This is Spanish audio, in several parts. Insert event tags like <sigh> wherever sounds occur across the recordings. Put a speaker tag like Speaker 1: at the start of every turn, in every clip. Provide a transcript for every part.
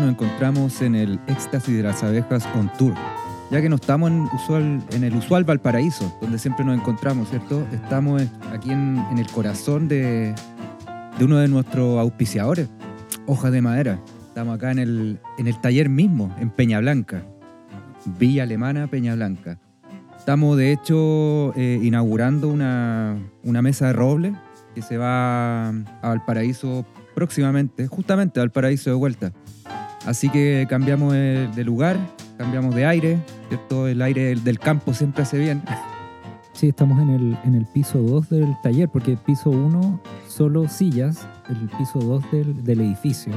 Speaker 1: nos encontramos en el Éxtasis de las Abejas on Tour, ya que no estamos en, usual, en el usual Valparaíso, donde siempre nos encontramos, ¿cierto? Estamos aquí en, en el corazón de, de uno de nuestros auspiciadores, Hojas de Madera. Estamos acá en el, en el taller mismo, en Peña Blanca, Villa Alemana, Peña Blanca. Estamos de hecho eh, inaugurando una, una mesa de roble que se va a Valparaíso próximamente, justamente a Valparaíso de vuelta. Así que cambiamos de de lugar, cambiamos de aire, ¿cierto? El aire del, del campo siempre hace bien.
Speaker 2: Sí, estamos en el, en el piso 2 del taller, porque el piso 1 solo sillas, el piso 2 del, del edificio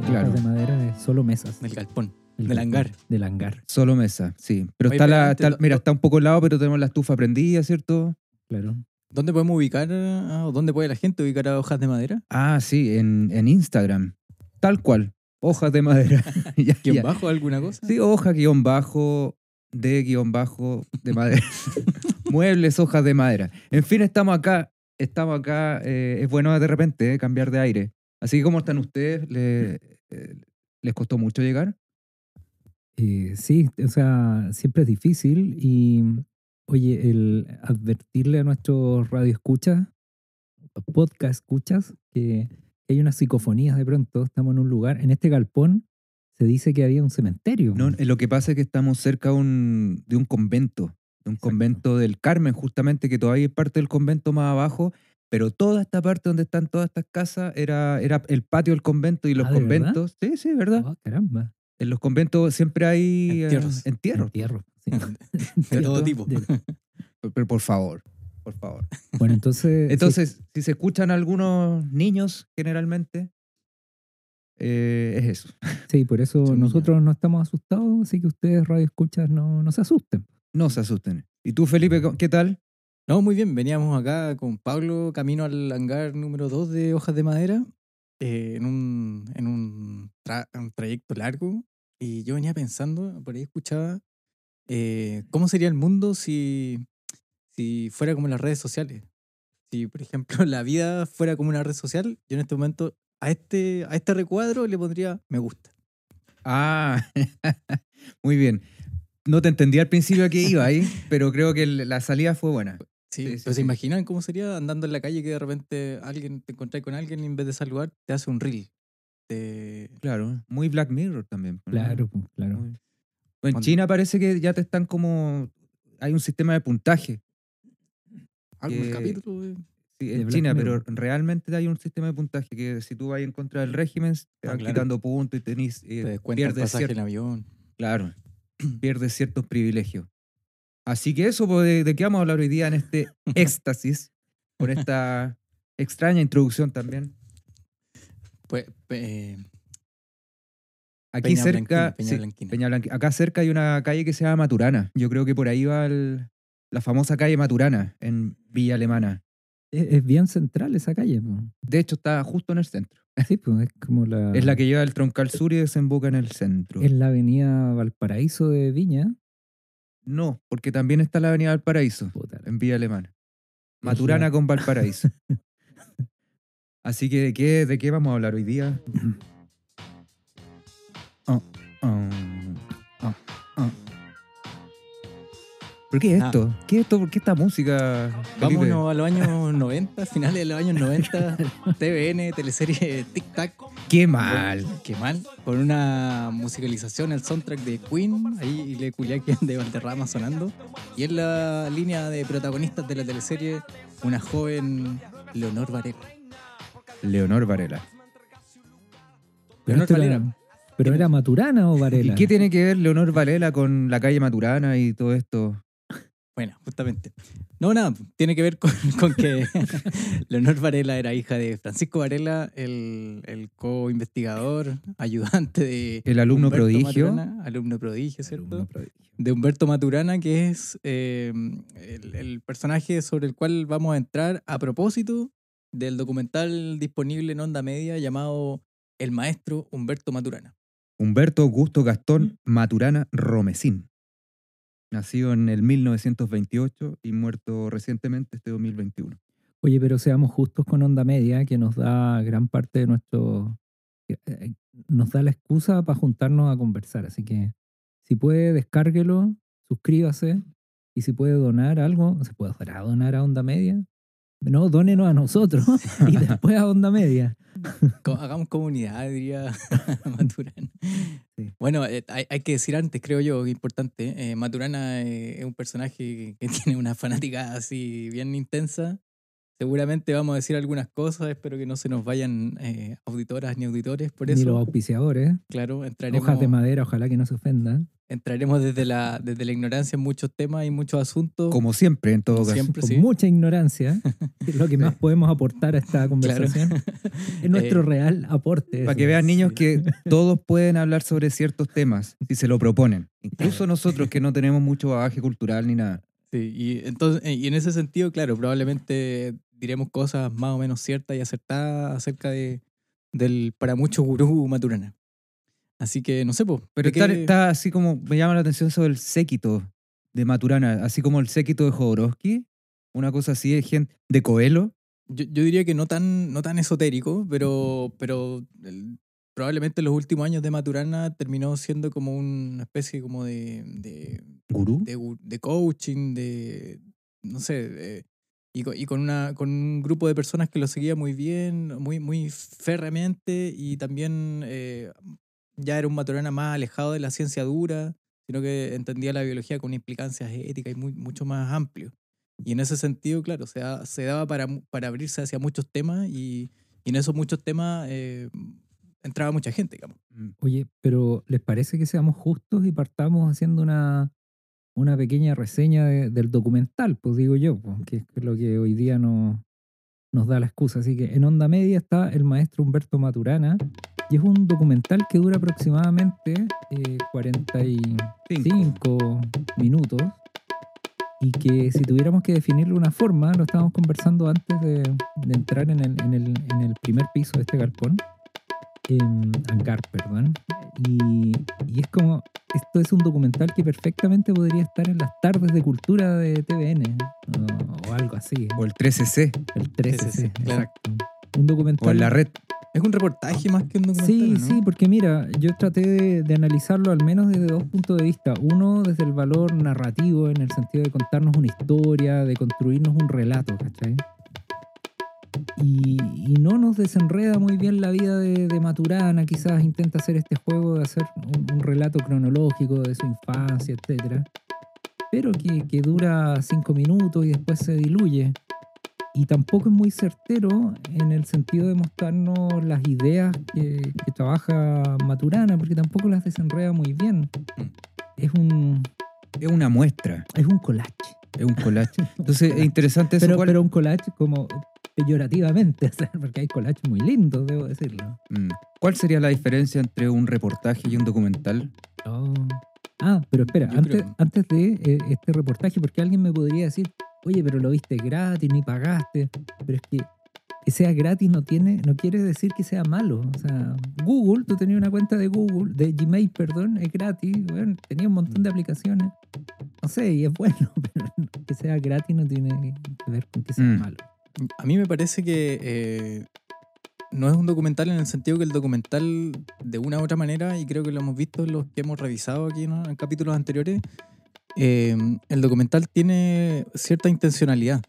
Speaker 2: de
Speaker 1: Claro.
Speaker 2: hojas de madera es solo mesas.
Speaker 3: Del galpón.
Speaker 2: El
Speaker 3: del
Speaker 2: galpón,
Speaker 3: hangar.
Speaker 2: Del hangar,
Speaker 1: Solo mesa, sí. Pero
Speaker 3: Oye,
Speaker 1: está la, está- mira, está un poco helado, pero tenemos la estufa prendida, ¿cierto?
Speaker 2: claro.
Speaker 3: ¿Dónde podemos ubicar, o dónde puede la gente ubicar a hojas de madera?
Speaker 1: Ah, sí, en, en Instagram. Tal cual. Hojas de madera. <laughs> Ya,
Speaker 3: ¿Quién
Speaker 1: ya.
Speaker 3: bajo alguna cosa?
Speaker 1: Sí, hoja guion bajo, de guion bajo, de madera. <laughs> Muebles, hojas de madera. En fin, estamos acá. Estamos acá. eh, es bueno de repente eh, cambiar de aire. Así que, ¿cómo están ustedes? ¿Le- eh, ¿Les costó mucho llegar?
Speaker 2: Eh, sí, o sea, siempre es difícil y, oye, el advertirle a nuestros radioescuchas, podcast escuchas, que hay unas psicofonías de pronto, estamos en un lugar, en este galpón se dice que había un cementerio.
Speaker 1: No, eh, lo que pasa es que estamos cerca de un, de un convento, de un
Speaker 2: Exacto.
Speaker 1: convento del Carmen, justamente, que todavía es parte del convento más abajo, pero toda esta parte donde están todas estas casas era, era el patio del convento y los
Speaker 2: Ah, ¿de verdad?
Speaker 1: conventos. Sí, sí, ¿verdad?
Speaker 2: Oh, caramba.
Speaker 1: En los conventos siempre hay eh,
Speaker 3: Entierros.
Speaker 1: entierros.
Speaker 2: Entierro, sí. <laughs> <laughs>
Speaker 3: De todo tipo.
Speaker 2: De-
Speaker 1: Pero por favor, por favor. <laughs>
Speaker 2: Bueno, entonces... sí,
Speaker 1: Entonces, si se escuchan algunos niños, generalmente, eh, es eso. <laughs>
Speaker 2: Sí, por eso
Speaker 3: Son
Speaker 2: nosotros no estamos asustados, así que ustedes radioescuchas no, no se asusten.
Speaker 1: No se asusten. ¿Y tú, Felipe, qué tal?
Speaker 3: No, muy bien. Veníamos acá con Pablo camino al hangar número 2 de hojas de madera eh, en un, en un, tra- un trayecto largo. Y yo venía pensando, por ahí escuchaba, eh, ¿cómo sería el mundo si, si fuera como las redes sociales? Si, por ejemplo, <laughs> la vida fuera como una red social, yo en este momento a este, a este recuadro le pondría me gusta.
Speaker 1: Ah, <laughs> muy bien. No te entendí al principio a qué iba ahí, <laughs> pero creo que la salida fue buena.
Speaker 3: Sí,
Speaker 1: Sí, sí,
Speaker 3: pero
Speaker 1: sí.
Speaker 3: ¿se imaginan cómo sería andando en la calle que de repente alguien te encontrás con alguien y en vez de saludar te hace un reel? Te-
Speaker 1: Claro, muy Black Mirror también. ¿no?
Speaker 2: Claro, pues, claro.
Speaker 1: En China parece que ya te están como... Hay un sistema de puntaje.
Speaker 3: ¿Algún
Speaker 1: Eh,
Speaker 3: capítulo? de-
Speaker 1: Sí, en China, pero realmente hay un sistema de puntaje que si tú vas en contra del régimen, te
Speaker 3: Ah,
Speaker 1: van
Speaker 3: claro.
Speaker 1: quitando puntos y tenés, eh,
Speaker 3: Te
Speaker 1: pierdes,
Speaker 3: pasaje
Speaker 1: cier-
Speaker 3: en avión.
Speaker 1: claro, <clears throat> pierdes ciertos privilegios. Así que eso, pues, ¿de, de qué vamos a hablar hoy día en este <laughs> éxtasis? Con esta extraña introducción también.
Speaker 3: Pues, eh,
Speaker 1: Aquí
Speaker 3: Peña
Speaker 1: cerca,
Speaker 3: Blanquina, Peña
Speaker 1: sí,
Speaker 3: Blanquina.
Speaker 1: Peña acá cerca hay una calle que se llama Maturana. Yo creo que por ahí va el- la famosa calle Maturana en Villa Alemana.
Speaker 2: Es, es bien central esa calle. pues.
Speaker 1: De hecho, está justo en el centro.
Speaker 2: Sí, pues es como la...
Speaker 1: Es la que lleva el troncal sur y desemboca en el centro.
Speaker 2: Es la avenida Valparaíso de Viña.
Speaker 1: No, porque también está la Avenida Valparaíso,
Speaker 2: Puta
Speaker 1: en Villa Alemana. Maturana con Valparaíso. <laughs> Así que, ¿de qué, ¿de qué vamos a hablar hoy día? <clears throat> Oh, oh, oh, oh. ¿Por qué
Speaker 3: Ah.
Speaker 1: esto? ¿Qué es esto? ¿Por qué esta música? Felipe?
Speaker 3: vámonos a los años 90, finales de los años 90, <laughs> TVN, teleserie Tic Tac.
Speaker 1: ¡Qué mal!
Speaker 3: Qué mal. Con una musicalización, el soundtrack de Queen, ahí le Culiaquen de Valderrama sonando. Y en la línea de protagonistas de la teleserie, una joven Leonor Varela.
Speaker 1: Leonor Varela.
Speaker 3: Leonor Varela.
Speaker 2: ¿pero era Maturana o Varela?
Speaker 1: ¿Y qué tiene que ver Leonor Varela con la calle Maturana y todo esto?
Speaker 3: Bueno, justamente. No, nada, tiene que ver con, <laughs> con que <laughs> Leonor Varela era hija de Francisco Varela, el, el co-investigador, ayudante de...
Speaker 1: El alumno
Speaker 3: Humberto
Speaker 1: prodigio.
Speaker 3: Maturana, alumno prodigio, ¿cierto?
Speaker 2: Alumno prodigio.
Speaker 3: de Humberto Maturana, que es eh, el, el personaje sobre el cual vamos a entrar a propósito del documental disponible en Onda Media llamado El Maestro Humberto Maturana.
Speaker 1: Humberto Augusto Gastón Maturana Romesín. Nacido en el 1928 y muerto recientemente este 2021.
Speaker 2: Oye, pero seamos justos con Onda Media, que nos da gran parte de nuestro. eh, nos da la excusa para juntarnos a conversar. Así que, si puede, descárguelo, suscríbase. Y si puede donar algo, ¿se puede donar a Onda Media? No, dónenos a nosotros <laughs> y después a Onda Media.
Speaker 3: Hagamos comunidad, diría <laughs> Maturana.
Speaker 2: Sí.
Speaker 3: Bueno, eh, hay, hay que decir antes, creo yo, que importante. eh, Maturana eh, es un personaje que, <laughs> tiene una fanática así bien intensa. Seguramente vamos a decir algunas cosas, espero que no se nos vayan auditoras ni auditores por
Speaker 2: Ni
Speaker 3: eso.
Speaker 2: los auspiciadores.
Speaker 3: Claro, entraremos,
Speaker 2: Hojas de madera, ojalá que no se ofendan.
Speaker 3: Entraremos desde la, desde la ignorancia en muchos temas y muchos asuntos.
Speaker 1: Como siempre, en todo
Speaker 3: Como
Speaker 1: caso.
Speaker 3: siempre.
Speaker 2: Con
Speaker 3: sí.
Speaker 2: mucha ignorancia, que es lo que más podemos aportar a esta conversación. <laughs> Es nuestro
Speaker 3: Eh,
Speaker 2: real aporte.
Speaker 1: Para que vean niños que <laughs> todos pueden hablar sobre ciertos temas si se lo proponen. Incluso
Speaker 3: Claro.
Speaker 1: nosotros que no tenemos mucho bagaje cultural ni nada.
Speaker 3: Sí, y, entonces, eh, y en ese sentido, claro, probablemente diremos cosas más o menos ciertas y acertadas acerca de, del para muchos gurú Maturana. Así que no sé, pues.
Speaker 1: Pero está, está así como, me llama la atención sobre el séquito de Maturana, así como el séquito de Jodorowsky, una cosa así de gente, de Coelho.
Speaker 3: yo, yo diría que no tan, no tan esotérico, pero, pero el- probablemente en los últimos años de Maturana terminó siendo como una especie como de, de,
Speaker 1: ¿Gurú?
Speaker 3: de, de coaching, de, no sé, de- y con, una, con un grupo de personas que lo seguía muy bien, muy, muy férreamente, y también eh, ya era un Maturana más alejado de la ciencia dura, sino que entendía la biología con implicancias éticas y muy, mucho más amplio. Y en ese sentido, claro, se, da- se daba para, para abrirse hacia muchos temas y, y en esos muchos temas eh, entraba mucha gente, digamos.
Speaker 1: Mm.
Speaker 2: Oye, pero ¿les parece que seamos justos y partamos haciendo una, una pequeña reseña de- del documental? Pues digo yo, pues, que es lo que hoy día no, nos da la excusa. Así que en Onda Media está el maestro Humberto Maturana y es un documental que dura aproximadamente eh, 45 minutos y que si tuviéramos que definirlo de una forma, lo estábamos conversando antes de, de entrar en el, en, el, en el primer piso de este galpón, em, hangar, perdón, y, y es como, esto es un documental que perfectamente podría estar en las tardes de cultura de TVN o, o algo así,
Speaker 1: O el 13C,
Speaker 2: el 13,
Speaker 3: sí, claro.
Speaker 2: exacto. Un documental
Speaker 1: o en la red.
Speaker 3: Es un reportaje más que un documental.
Speaker 2: Sí,
Speaker 3: ¿no?
Speaker 2: sí, porque mira, yo traté de, de analizarlo al menos desde dos puntos de vista. Uno, desde el valor narrativo, en el sentido de contarnos una historia, de construirnos un relato, ¿cachai? Y, y no nos desenreda muy bien la vida de, de Maturana, quizás intenta hacer este juego de hacer un, un relato cronológico de su infancia, etc. Pero que, que dura cinco minutos y después se diluye y tampoco es muy certero en el sentido de mostrarnos las ideas que, que trabaja Maturana, porque tampoco las desenreda muy bien. Es un,
Speaker 1: Es una muestra,
Speaker 2: es un collage.
Speaker 1: es un collage. <laughs> Entonces es interesante eso.
Speaker 2: Pero,
Speaker 1: ¿cuál-
Speaker 2: pero un collage como peyorativamente, <laughs> porque hay collages muy lindos, debo decirlo.
Speaker 1: Mm. ¿Cuál sería la diferencia entre un reportaje y un documental?
Speaker 2: Oh. Ah, pero espera, antes,
Speaker 3: creo-
Speaker 2: antes de eh, este reportaje, porque alguien me podría decir, oye, pero lo viste gratis, ni pagaste. Pero es que que sea gratis no tiene, no quiere decir que sea malo. O sea, Google, tú tenías una cuenta de Google, de Gmail, perdón, es gratis, bueno, tenía un montón de aplicaciones. No sé, y es bueno, <laughs> pero que sea gratis no tiene que ver con que sea
Speaker 1: Mm.
Speaker 2: malo.
Speaker 3: A mí me parece que eh, no es un documental en el sentido que el documental, de una u otra manera, y creo que lo hemos visto en los que hemos revisado aquí ¿no? en capítulos anteriores, eh, el documental tiene cierta intencionalidad.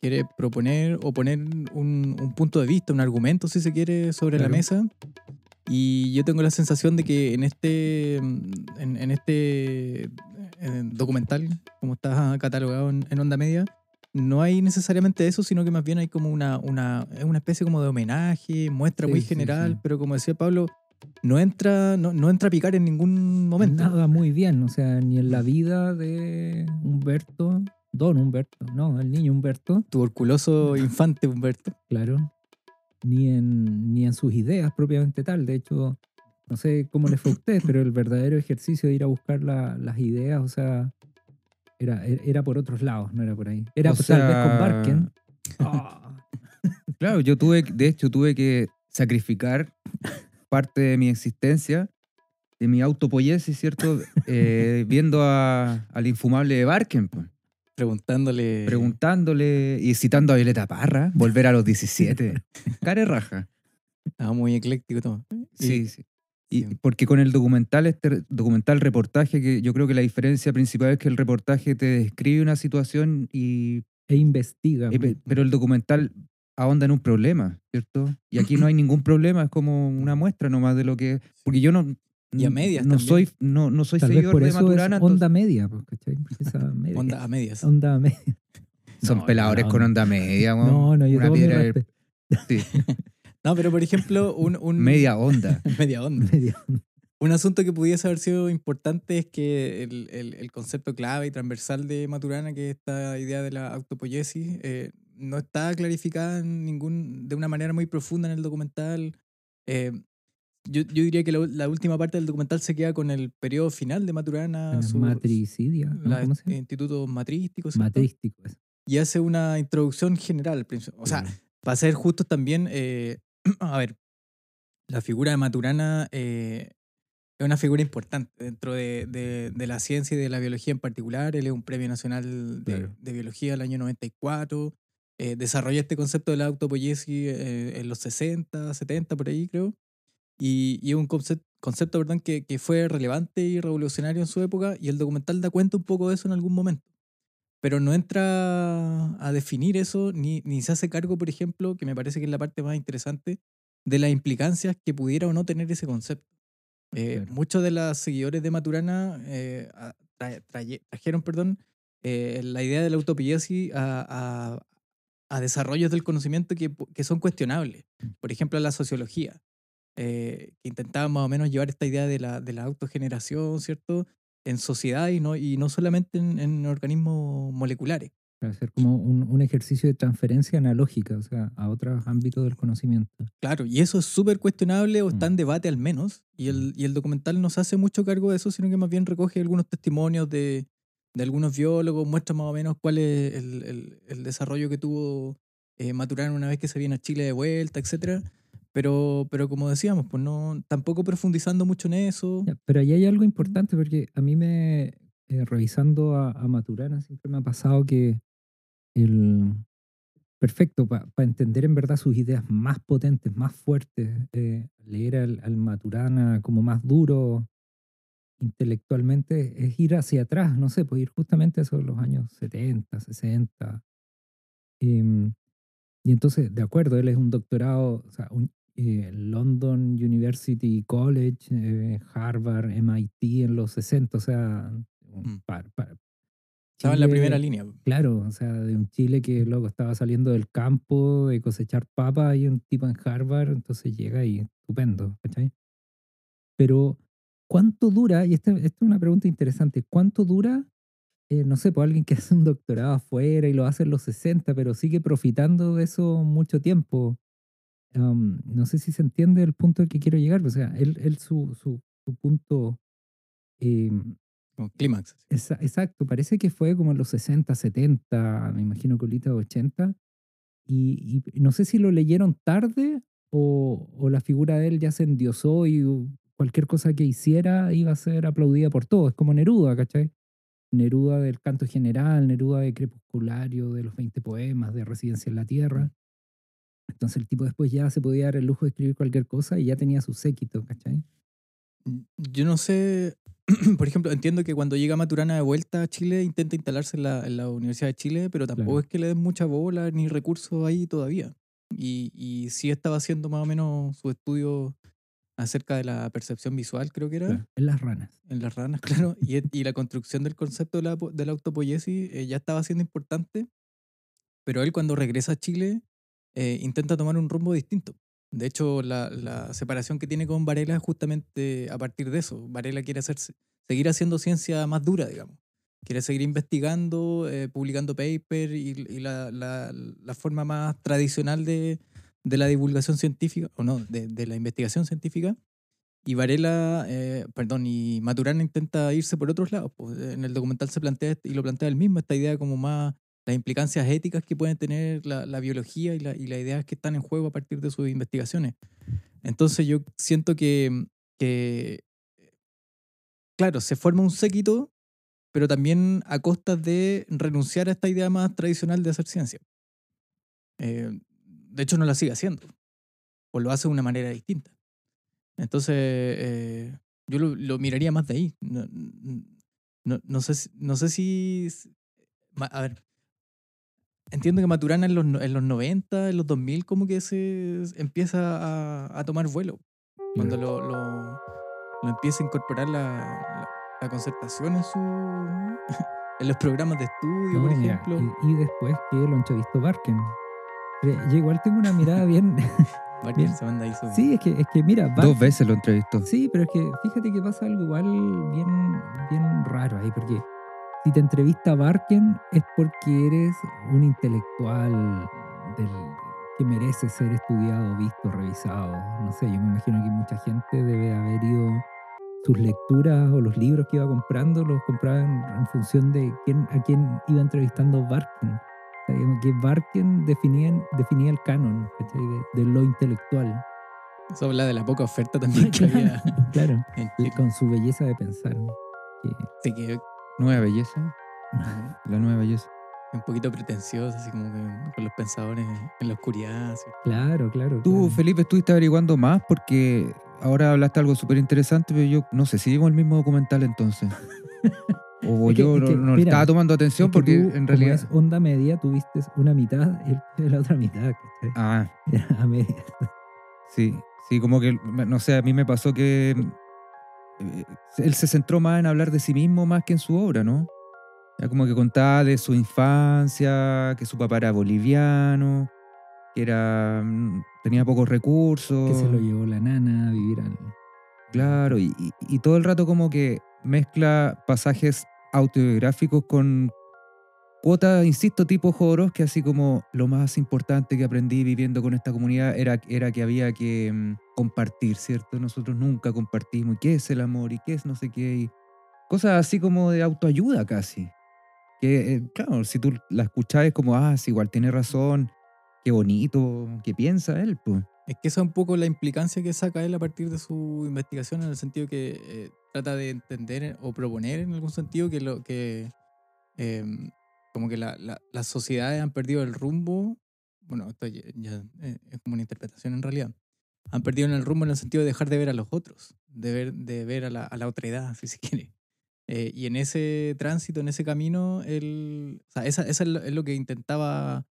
Speaker 3: Quiere proponer o poner un, un punto de vista, un argumento, si se quiere, sobre la
Speaker 2: Claro.
Speaker 3: mesa. Y yo tengo la sensación de que en este, en, en este eh, documental, como está catalogado en, en Onda Media, no hay necesariamente eso, sino que más bien hay como una, una, una especie como de homenaje, muestra
Speaker 2: Sí,
Speaker 3: muy
Speaker 2: sí,
Speaker 3: general,
Speaker 2: sí.
Speaker 3: pero como decía Pablo, no entra, no, no entra a picar en ningún momento.
Speaker 2: Nada muy bien, o sea, ni en la vida de Humberto, Don Humberto, no, el niño Humberto,
Speaker 3: Tuberculoso <laughs> infante Humberto.
Speaker 2: claro, ni en, ni en sus ideas propiamente tal. De hecho, no sé cómo les fue a ustedes, pero el verdadero ejercicio de ir a buscar la- las ideas, o sea, era, e, era por otros lados, no era por ahí. Era
Speaker 1: O
Speaker 2: tal vez con Barken. <laughs> Ah,
Speaker 1: Claro, yo tuve, de hecho, tuve que sacrificar parte de mi existencia, de mi autopoiesis, ¿cierto? <laughs> Eh, viendo a- al infumable de Barken. pues.
Speaker 3: Preguntándole.
Speaker 1: preguntándole y citando a Violeta Parra, volver a los 17. <laughs> Care raja.
Speaker 3: Ah, muy ecléctico todo.
Speaker 1: Sí, sí. Y porque con el documental, este documental reportaje, que yo creo que la diferencia principal es que el reportaje te describe una situación y
Speaker 2: E investiga.
Speaker 1: pero el documental ahonda en un problema, ¿cierto? Y aquí no hay <clears throat> ningún problema, es como una muestra nomás de lo que porque yo no
Speaker 3: Y a medias
Speaker 1: no
Speaker 3: también.
Speaker 1: soy no, no soy
Speaker 2: Tal vez
Speaker 1: seguidor
Speaker 2: por
Speaker 1: de
Speaker 2: eso
Speaker 1: Maturana,
Speaker 2: es
Speaker 1: entonces-
Speaker 2: onda media, pues, ¿cachai? Media-
Speaker 3: Onda a medias.
Speaker 2: onda media. <laughs>
Speaker 1: son
Speaker 2: No,
Speaker 1: peladores
Speaker 2: no,
Speaker 1: con
Speaker 2: no.
Speaker 1: onda media, weón.
Speaker 2: No, no, yo
Speaker 1: una piedra sí, <laughs>
Speaker 3: No, pero por ejemplo, un. un
Speaker 1: media onda. <laughs>
Speaker 3: media onda.
Speaker 2: Media.
Speaker 3: Un asunto que pudiese haber sido importante es que el, el- el concepto clave y transversal de Maturana, que es esta idea de la autopoiesis, eh, no está clarificada en ningún, de una manera muy profunda en el documental. Eh, yo, yo diría que la, la última parte del documental se queda con el periodo final de Maturana, su-
Speaker 2: Matricidia, ¿no? ¿Cómo se llama?
Speaker 3: instituto matrístico, ¿cierto?
Speaker 2: Matrístico. es.
Speaker 3: y hace una introducción general. O sea, para ser justos también, eh, <clears throat> a ver, la figura de Maturana eh, es una figura importante dentro de, de- de la ciencia y de la biología en particular. Él es un premio nacional de,
Speaker 2: Claro.
Speaker 3: de biología del año 94. Eh, desarrolla este concepto de la autopoiesis eh, en los 60, 70, por ahí creo. Y, y es un concepto, concepto perdón, que, que fue relevante y revolucionario en su época. Y el documental da cuenta un poco de eso en algún momento pero no entra a definir eso, ni, ni se hace cargo, por ejemplo, que me parece que es la parte más interesante, de las implicancias que pudiera o no tener ese concepto. Eh,
Speaker 2: Claro.
Speaker 3: Muchos de los seguidores de Maturana eh, trajeron perdón, eh, la idea de la utopiesis a, a- a desarrollos del conocimiento que, que son cuestionables. Por ejemplo, la sociología, eh, que intentaba más o menos llevar esta idea de la, de la autogeneración, ¿cierto? En sociedad y no, y no solamente en, en organismos moleculares.
Speaker 2: Para hacer como un, un ejercicio de transferencia analógica, o sea, a otros ámbitos del conocimiento.
Speaker 3: Claro, y eso es súper cuestionable o está
Speaker 2: Mm.
Speaker 3: en debate al menos. Y el, y el documental no se hace mucho cargo de eso, sino que más bien recoge algunos testimonios de, de algunos biólogos, muestra más o menos cuál es el, el- el desarrollo que tuvo eh, Maturana una vez que se viene a Chile de vuelta, etcétera. Pero, pero como decíamos, pues no, tampoco profundizando mucho en eso.
Speaker 2: Pero ahí hay algo importante porque a mí me, eh, revisando a, a Maturana, siempre me ha pasado que el perfecto para entender en verdad sus ideas más potentes, más fuertes, eh, leer al, al Maturana como más duro intelectualmente es ir hacia atrás, no sé, pues ir justamente a esos los años 70, 60. Em, y entonces, de acuerdo, él es un doctorado, o sea, un, eh, London University College, eh, Harvard, MIT en los 60, o sea,
Speaker 3: Mm.
Speaker 2: par- par-
Speaker 3: Estaba en la primera línea.
Speaker 2: Claro, o sea, de un Chile que luego estaba saliendo del campo de cosechar papa y un tipo en Harvard, entonces llega y estupendo, ¿cachai? Pero, ¿cuánto dura? Y esta, esta es una pregunta interesante, ¿cuánto dura? eh, no sé, pues alguien que <laughs> hace un doctorado afuera y lo hace en los 60, pero sigue profitando de eso mucho tiempo. Am, no sé si se entiende el punto al que quiero llegar. O sea, él, él su, su, su punto
Speaker 3: Como clímax.
Speaker 2: Esa- exacto, parece que fue como en los 60, 70, me imagino ahorita 80. Y, y no sé si lo leyeron tarde o, o la figura de él ya se endiosó y cualquier cosa que hiciera iba a ser aplaudida por todos. Es como Neruda, ¿cachai? Neruda del canto general, Neruda de Crepusculario, de los 20 poemas, de Residencia en la Tierra. Entonces el tipo después ya se podía dar el lujo de escribir cualquier cosa y ya tenía su séquito, ¿cachai?
Speaker 3: Yo no sé, <clears throat> por ejemplo, entiendo que cuando llega Maturana de vuelta a Chile intenta instalarse en la, en la Universidad de Chile, pero tampoco
Speaker 2: Claro.
Speaker 3: es que le den mucha bola ni recursos ahí todavía. Y, y sí estaba haciendo más o menos su estudio acerca de la percepción visual, creo que era,
Speaker 2: Claro, en las ranas.
Speaker 3: en las ranas, <laughs> claro, y, y la construcción del concepto de la, de la autopoiesis eh, ya estaba siendo importante, pero él cuando regresa a Chile eh, intenta tomar un rumbo distinto. De hecho, la, la separación que tiene con Varela es justamente a partir de eso. Varela quiere hacer, seguir haciendo ciencia más dura, digamos. Quiere seguir investigando, eh, publicando paper y, y la, la- la forma más tradicional de, de la divulgación científica, o no, de, de la investigación científica. Y Varela, eh, perdón, y Maturana intenta irse por otros lados. pues, en el documental se plantea, este- y lo plantea él mismo, esta idea como más las implicancias éticas que pueden tener la, la biología y, la- y las ideas que están en juego a partir de sus investigaciones. Entonces yo siento que, que claro, se forma un séquito pero también a costas de renunciar a esta idea más tradicional de hacer ciencia. Eh, de hecho, no la sigue haciendo, o lo hace de una manera distinta. Entonces, eh, yo lo, lo miraría más de ahí. No, no, no sé, si- no sé si... A ver, entiendo que Maturana en los, en los 90, en los 2000, como que se empieza a, a tomar vuelo. Cuando lo, lo, lo empieza a incorporar la, la, la concertación en, su, <laughs> en los programas de estudio,
Speaker 2: No,
Speaker 3: por ejemplo.
Speaker 2: y, y después que lo visto Barken. Pero Yo igual tengo una mirada <laughs> bien.
Speaker 3: Barker
Speaker 2: bien.
Speaker 3: se manda su...
Speaker 2: sí, es que, es que mira,
Speaker 1: Dos veces lo entrevistó.
Speaker 2: Sí, pero es que fíjate que pasa algo igual bien, bien raro ahí, porque si te entrevista Barken es porque eres un intelectual del, que merece ser estudiado, visto, revisado. No sé, yo me imagino que mucha gente debe haber ido, sus lecturas o los libros que iba comprando los compraba en, en función de quién, a quién iba entrevistando Barken. Digamos que Barken definía, definía el canon de, de lo intelectual.
Speaker 3: Eso habla de la poca oferta <laughs> también que había <laughs>
Speaker 2: claro. con su belleza de pensar. que-
Speaker 3: Sí, que
Speaker 1: Nueva belleza. <laughs> La nueva belleza.
Speaker 3: un poquito pretencioso, así como que con los pensadores en la oscuridad. así.
Speaker 2: claro, claro.
Speaker 1: Tú,
Speaker 2: claro.
Speaker 1: Felipe, estuviste averiguando más porque ahora hablaste algo súper interesante, pero yo no sé si vimos el mismo documental entonces. O
Speaker 2: Es que-
Speaker 1: yo
Speaker 2: es
Speaker 1: no,
Speaker 2: que,
Speaker 1: no le
Speaker 2: mira,
Speaker 1: estaba tomando atención porque
Speaker 2: tú,
Speaker 1: en
Speaker 2: como
Speaker 1: realidad...
Speaker 2: es onda media, tuviste una mitad y <laughs> la otra mitad, ¿cachai?
Speaker 1: Ah, <laughs>
Speaker 2: Era a media.
Speaker 1: sí, sí, como que, no sé, a mí me pasó que eh, él se centró más en hablar de sí mismo más que en su obra, ¿no? Ya como que contaba de su infancia, que su papá era boliviano, que era mm, tenía pocos recursos.
Speaker 2: Que se lo llevó la nana a vivir al.
Speaker 1: Claro, y, y- y todo el rato como que mezcla pasajes autobiográficos con cuotas, insisto, tipo Jodorowsky, así como lo más importante que aprendí viviendo con esta comunidad era, era que había que mm, compartir, ¿cierto? Nosotros nunca compartimos. ¿Y qué es el amor? ¿Y qué es no sé qué? Y cosas así como de autoayuda casi. Que, eh, claro, si tú la escuchas es como, ah, sí, igual tiene razón, qué bonito, qué piensa él, pues.
Speaker 3: Es que esa es un poco la implicancia que saca él a partir de su investigación, en el sentido que eh, trata de entender o proponer en algún sentido que lo que em, como que la- la- las sociedades han perdido el rumbo. Bueno, esto ya, ya, eh, es como una interpretación en realidad. Han perdido el rumbo en el sentido de dejar de ver a los otros, de ver, de ver a la, a la otredad, <laughs> si se quiere. Eh, y en ese tránsito, en ese camino, él, o sea, esa, esa es lo que intentaba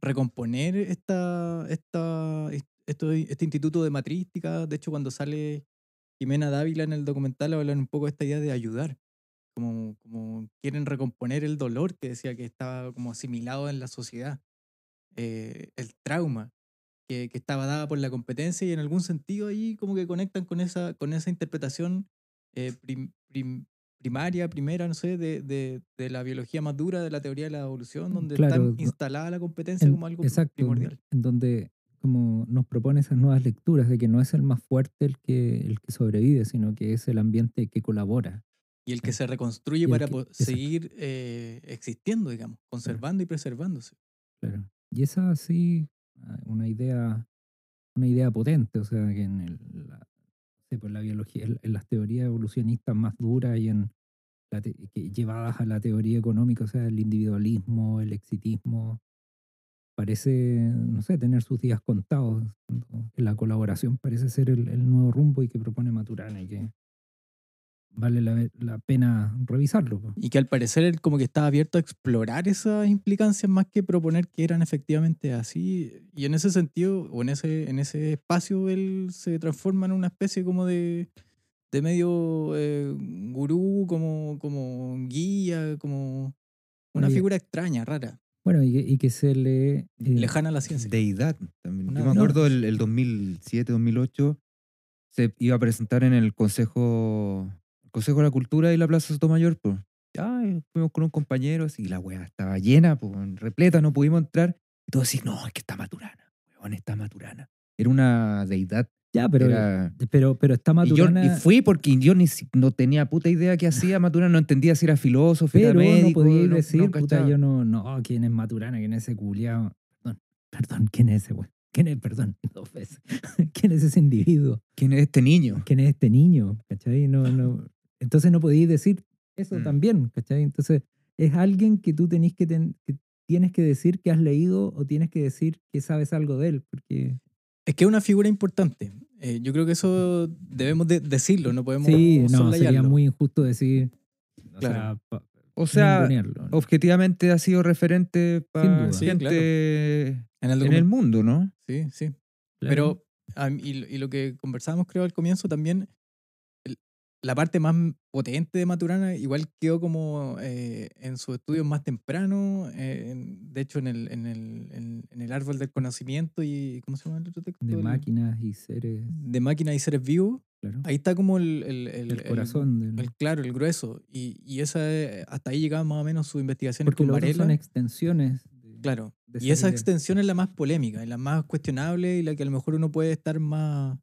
Speaker 3: recomponer esta, esta, esto, este instituto de matrística. De hecho, cuando sale Jimena Dávila en el documental, hablan un poco de esta idea de ayudar. Como, como quieren recomponer el dolor que decía que estaba como asimilado en la sociedad. eh, el trauma que, que estaba dada por la competencia y en algún sentido ahí como que conectan con esa, con esa interpretación eh, prim- prim- primaria, primera, no sé, de, de, de la biología más dura, de la teoría de la evolución, donde
Speaker 2: Claro,
Speaker 3: está instalada la competencia
Speaker 2: En-
Speaker 3: como algo
Speaker 2: exacto,
Speaker 3: primordial.
Speaker 2: En donde como nos propone esas nuevas lecturas de que no es el más fuerte el que, el que sobrevive, sino que es el ambiente que colabora.
Speaker 3: Y el que se reconstruye para
Speaker 2: que-
Speaker 3: seguir eh, existiendo, digamos, conservando y preservándose.
Speaker 2: Claro. Y esa sí, ah, una idea, una idea potente, o sea, que en el, la, pues la biología, en, en las teorías evolucionistas más duras y en la te- que llevadas a la teoría económica, o sea, el individualismo, el exitismo, parece, no sé, tener sus días contados. La colaboración parece ser el, el nuevo rumbo y que propone Maturana y que vale la, la pena revisarlo.
Speaker 3: Y que al parecer él como que estaba abierto a explorar esas implicancias más que proponer que eran efectivamente así. Y en ese sentido, o en ese, en ese espacio, él se transforma en una especie como de, de medio eh, gurú, como, como guía, como una figura extraña, rara,
Speaker 2: Bueno, y que, y que se le... eh,
Speaker 3: lejana a la ciencia.
Speaker 1: Deidad también.
Speaker 3: Una-
Speaker 1: Yo me
Speaker 2: no.
Speaker 1: acuerdo el, el 2007, 2008, se iba a presentar en el Consejo, el Consejo de la Cultura y la Plaza Sotomayor. Pues. Ya, y fuimos con un compañero y la wea estaba llena, pues, repleta, no pudimos entrar. Y todos así, no, es que está Maturana, weón, está Maturana. Era una deidad.
Speaker 2: Ya, pero,
Speaker 1: era-
Speaker 2: pero, pero está
Speaker 1: y, yo,
Speaker 2: Maturana...
Speaker 1: y fui porque yo ni no tenía puta idea qué hacía Maturana, no entendía si era filósofo, era
Speaker 2: Pero no
Speaker 1: médico. no-
Speaker 2: decir,
Speaker 1: no
Speaker 2: puta, yo no, no, ¿quién es Maturana? ¿Quién es ese culiao? Perdón, perdón, ¿quién es ese güey? ¿Quién es, perdón, <laughs> dos veces? ¿Quién es ese individuo?
Speaker 1: ¿Quién es este niño?
Speaker 2: ¿Quién es este niño? ¿Cachai? No, no. Entonces no podíais decir, Eso
Speaker 1: Mm.
Speaker 2: también, ¿cachai? Entonces, es alguien que tú tenés que, ten- que tienes que decir que has leído o tienes que decir que sabes algo de él, porque
Speaker 3: Es que es una figura importante. Eh, yo creo que eso debemos de- decirlo, no podemos
Speaker 2: sí, no, sería muy injusto decir, o
Speaker 3: Claro.
Speaker 2: sea,
Speaker 1: O sea, objetivamente ha sido referente para.
Speaker 3: Sí,
Speaker 1: gente
Speaker 3: En el
Speaker 1: en el mundo, ¿no?
Speaker 3: Sí, sí.
Speaker 2: Claro.
Speaker 3: Pero, y, lo- que conversábamos, creo, al comienzo también, la parte más potente de Maturana igual quedó como eh, en sus estudios más tempranos, eh, en- de hecho en el, en, el, en, en el árbol del conocimiento y, ¿cómo se llama el otro texto?
Speaker 2: de máquinas y seres,
Speaker 3: De máquinas y seres vivos.
Speaker 2: claro.
Speaker 3: Ahí está como el... El, el-
Speaker 2: corazón del...
Speaker 3: el- claro, el grueso. Y, y esa, eh, hasta ahí llegaban más o menos sus investigaciones
Speaker 2: porque
Speaker 3: con
Speaker 2: los
Speaker 3: Varela.
Speaker 2: son extensiones. de-
Speaker 3: Claro.
Speaker 2: de
Speaker 3: Y
Speaker 2: esa idea.
Speaker 3: extensión es la más polémica, y la más cuestionable y la que a lo mejor uno puede estar más,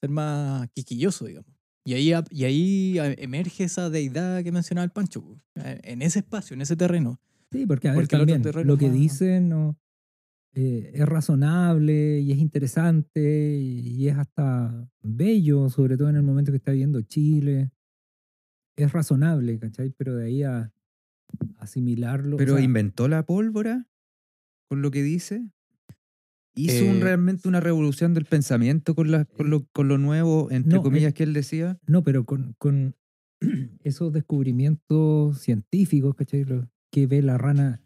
Speaker 3: ser más quisquilloso, digamos. Y ahí, y ahí a- emerge esa deidad que mencionaba el Pancho, en ese espacio, en ese terreno.
Speaker 2: Sí, porque a ver,
Speaker 3: Porque
Speaker 2: también, lo que
Speaker 3: más-
Speaker 2: dicen no, eh, es razonable y es interesante y es hasta bello, sobre todo en el momento que está viviendo Chile. Es razonable, ¿cachai? Pero de ahí a asimilarlo. o
Speaker 1: Pero
Speaker 2: sea,
Speaker 1: inventó la pólvora con lo que dice. Hizo un-
Speaker 3: Eh,
Speaker 1: realmente una revolución del pensamiento con, la- con, lo, con lo nuevo, entre
Speaker 2: No,
Speaker 1: comillas,
Speaker 2: eh,
Speaker 1: que él decía.
Speaker 2: No, pero con, con <clears throat> esos descubrimientos científicos, ¿cachai? Lo que ve la rana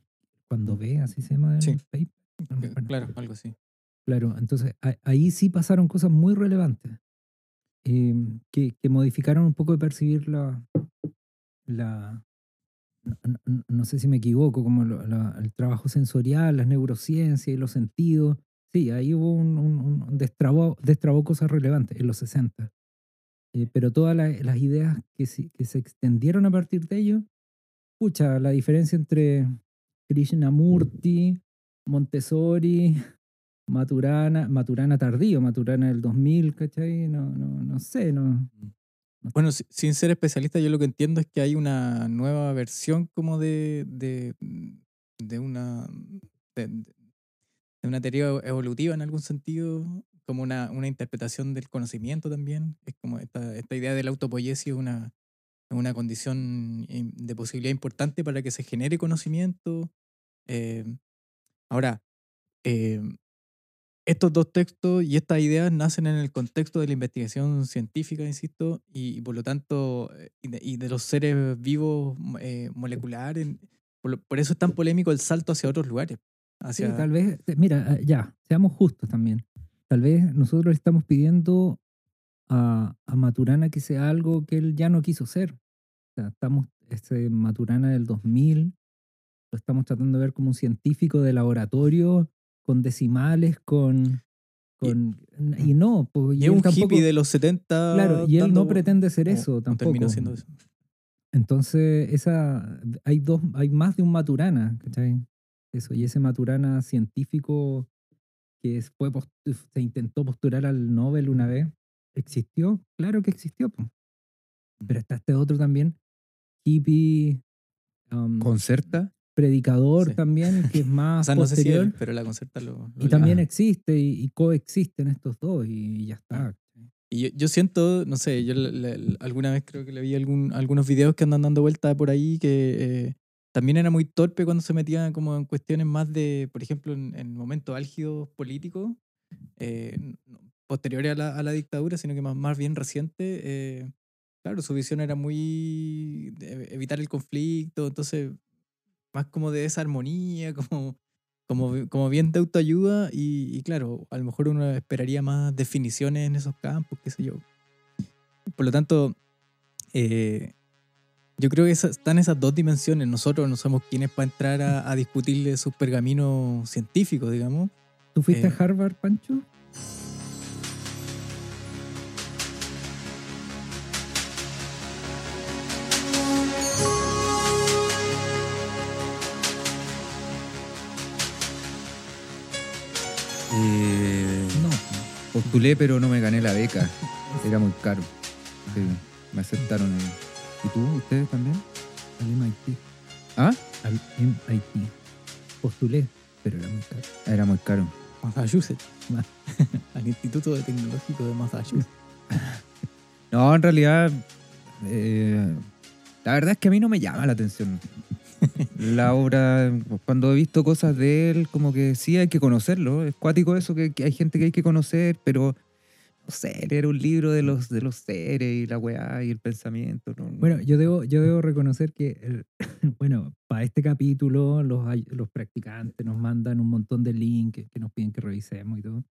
Speaker 2: cuando ve, así se llama el
Speaker 3: Sí.
Speaker 2: paper.
Speaker 3: Que-
Speaker 2: acuerdo.
Speaker 3: Claro, algo así.
Speaker 2: Claro, entonces a- ahí sí pasaron cosas muy relevantes eh, que, que modificaron un poco de percibir la, la no, no- no sé si me equivoco, como lo- la- el trabajo sensorial, las neurociencias y los sentidos. Sí, ahí hubo un, un, un destrabó, destrabó cosas relevantes en los 60. Eh, pero todas la- las ideas que, se- que se extendieron a partir de ello, pucha, la diferencia entre Krishnamurti, Montessori, <laughs> Maturana, Maturana tardío, Maturana del 2000, ¿cachai? No, no, no sé, no.
Speaker 3: Bueno, si- sin ser especialista, yo lo que entiendo es que hay una nueva versión como de, de, de una de, de una teoría evolutiva en algún sentido, como una, una interpretación del conocimiento también. Es como esta, idea de la autopoiesis es una, una condición de posibilidad importante para que se genere conocimiento. Eh, ahora, eh, estos dos textos y estas ideas nacen en el contexto de la investigación científica, insisto, y, por lo tanto, eh, y de, y de los seres vivos eh, moleculares. Por, por eso es tan polémico el salto hacia otros lugares.
Speaker 2: Sí,
Speaker 3: Hacia,
Speaker 2: tal vez, eh, mira, eh, ya, seamos justos también. Tal vez nosotros le estamos pidiendo a, a Maturana que sea algo que él ya no quiso ser. O sea, estamos, este Maturana del 2000, lo estamos tratando de ver como un científico de laboratorio, con decimales, con... con y, no, pues,
Speaker 3: y es
Speaker 2: él
Speaker 3: un
Speaker 2: tampoco-
Speaker 3: hippie de los 70.
Speaker 2: Claro, y él no pretende ser eso tampoco.
Speaker 3: terminó siendo eso.
Speaker 2: Entonces, esa, hay dos, hay más de un Maturana, ¿cachai? Eso, y ese Maturana científico que fue post- se intentó postular al Nobel una vez, ¿existió? Claro que existió. po. Pero está este otro también, hippie, um,
Speaker 1: Concerta.
Speaker 2: predicador
Speaker 3: Sí.
Speaker 2: también, que es <laughs>
Speaker 3: O
Speaker 2: más
Speaker 3: sea, no sé si él, pero la concerta lo. lo
Speaker 2: y también existe y, y coexisten estos dos y, ya está.
Speaker 3: Y yo, yo siento, no sé, yo le- le- alguna vez creo que le vi algún, algunos videos que andan dando vuelta por ahí que eh, también era muy torpe cuando se metía como en cuestiones más de, por ejemplo, en, en momentos álgidos políticos, eh, posteriores a la, a la dictadura, sino que más, más bien reciente. eh, claro, su visión era muy evitar el conflicto, entonces más como de esa armonía, <laughs> como, como, como bien de autoayuda y, y claro, a lo mejor uno esperaría más definiciones en esos campos, qué sé yo. Por lo tanto, eh, yo creo que están esas dos dimensiones. Nosotros no somos quienes para entrar a, a discutirle sus pergaminos científicos, digamos.
Speaker 2: ¿Tú fuiste
Speaker 3: Eh,
Speaker 2: a Harvard, Pancho?
Speaker 1: Eh,
Speaker 2: No.
Speaker 1: postulé, pero no me gané la beca. <laughs> Era muy caro. Sí, me aceptaron ahí. ¿Y tú? ¿Ustedes también?
Speaker 2: Al MIT.
Speaker 1: ¿Ah?
Speaker 2: Al MIT. Postulé, pero era muy caro.
Speaker 1: Era muy caro.
Speaker 3: Massachusetts.
Speaker 2: Ma- <laughs>
Speaker 3: Al Instituto de Tecnológico de Massachusetts. <laughs>
Speaker 1: No, en realidad, eh, La verdad es que a mí no me llama la atención. La obra, cuando he visto cosas de él, como que sí hay que conocerlo. Es cuático eso, que, que hay gente que hay que conocer, pero no sé, leer un libro de los, de los seres y la weá y el pensamiento. no-
Speaker 2: Bueno, yo debo, yo debo reconocer que, el- <laughs> bueno, para este capítulo los, los practicantes nos mandan un montón de links que nos piden que revisemos y todo.